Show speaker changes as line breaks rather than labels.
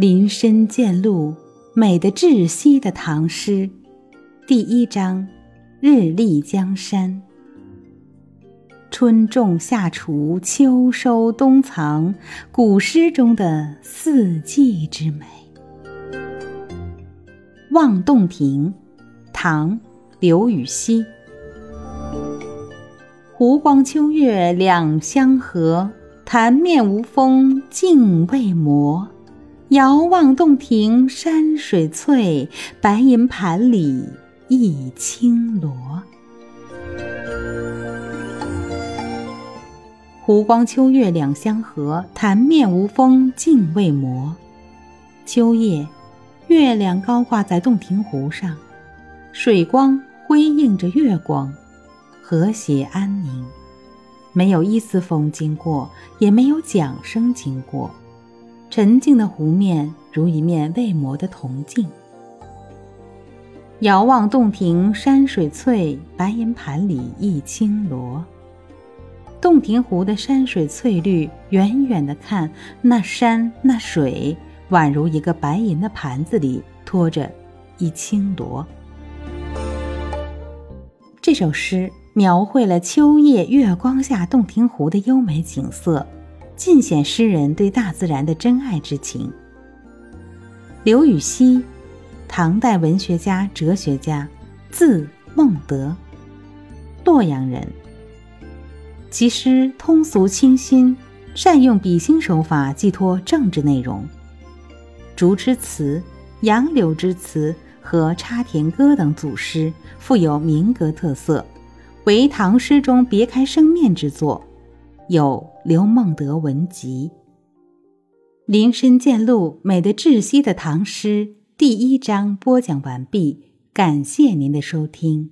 林深见鹿，美得窒息的唐诗，第一章：日丽江山。春种夏锄，秋收冬藏，古诗中的四季之美。《望洞庭》，唐·刘禹锡。湖光秋月两相和，潭面无风镜未磨。遥望洞庭山水翠，白银盘里一青螺。湖光秋月两相和，潭面无风镜未磨。秋夜，月亮高挂在洞庭湖上，水光辉映着月光，和谐安宁，没有一丝风经过，也没有桨声经过。沉静的湖面如一面未磨的铜镜。遥望洞庭山水翠，白银盘里一青螺。洞庭湖的山水翠绿，远远的看，那山那水，宛如一个白银的盘子里托着一青螺。这首诗描绘了秋夜月光下洞庭湖的优美景色。尽显诗人对大自然的真爱之情。刘禹锡，唐代文学家、哲学家，字孟德，洛阳人。其诗通俗清新，善用比兴手法寄托政治内容。竹之词、杨柳之词和插田歌等组诗，富有民歌特色，为唐诗中别开生面之作。有《刘梦德文集》，林深见鹿，美得窒息的唐诗第一章播讲完毕，感谢您的收听。